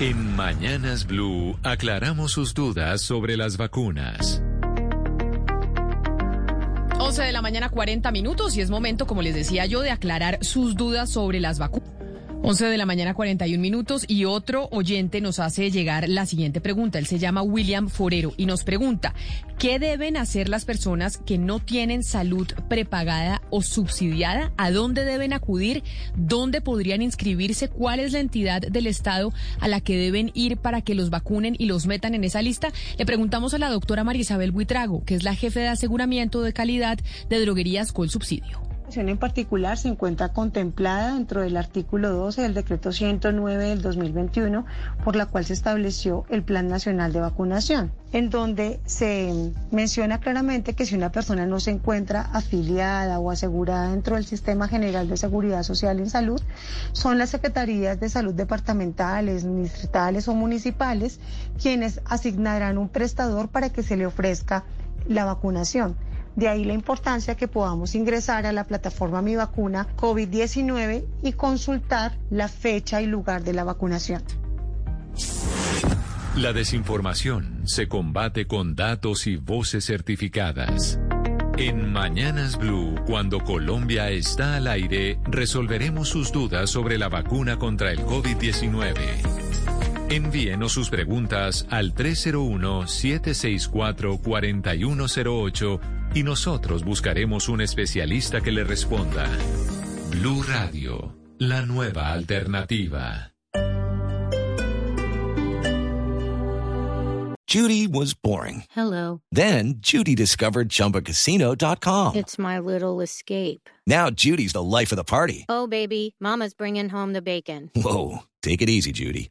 En Mañanas Blue aclaramos sus dudas sobre las vacunas. 11 de la mañana, 40 minutos, y es momento, como les decía yo, de aclarar sus dudas sobre las vacunas. 11 de la mañana, 41 minutos, y otro oyente nos hace llegar la siguiente pregunta. Él se llama William Forero y nos pregunta, ¿qué deben hacer las personas que no tienen salud prepagada o subsidiada? ¿A dónde deben acudir? ¿Dónde podrían inscribirse? ¿Cuál es la entidad del Estado a la que deben ir para que los vacunen y los metan en esa lista? Le preguntamos a la doctora María Isabel Buitrago, que es la jefe de aseguramiento de calidad de droguerías con subsidio en particular se encuentra contemplada dentro del artículo 12 del decreto 109 del 2021, por la cual se estableció el Plan Nacional de Vacunación, en donde se menciona claramente que si una persona no se encuentra afiliada o asegurada dentro del Sistema General de Seguridad Social en Salud, son las Secretarías de Salud departamentales, distritales o municipales quienes asignarán un prestador para que se le ofrezca la vacunación. De ahí la importancia que podamos ingresar a la plataforma Mi Vacuna COVID-19 y consultar la fecha y lugar de la vacunación. La desinformación se combate con datos y voces certificadas. En Mañanas Blue, cuando Colombia está al aire, resolveremos sus dudas sobre la vacuna contra el COVID-19. Envíenos sus preguntas al 301-764-4108 y nosotros buscaremos un especialista que le responda. Blue Radio, la nueva alternativa. Judy was boring. Hello. Then Judy discovered chumbacasino.com. It's my little escape. Now Judy's the life of the party. Oh, baby, Mama's bringing home the bacon. Whoa. Take it easy, Judy.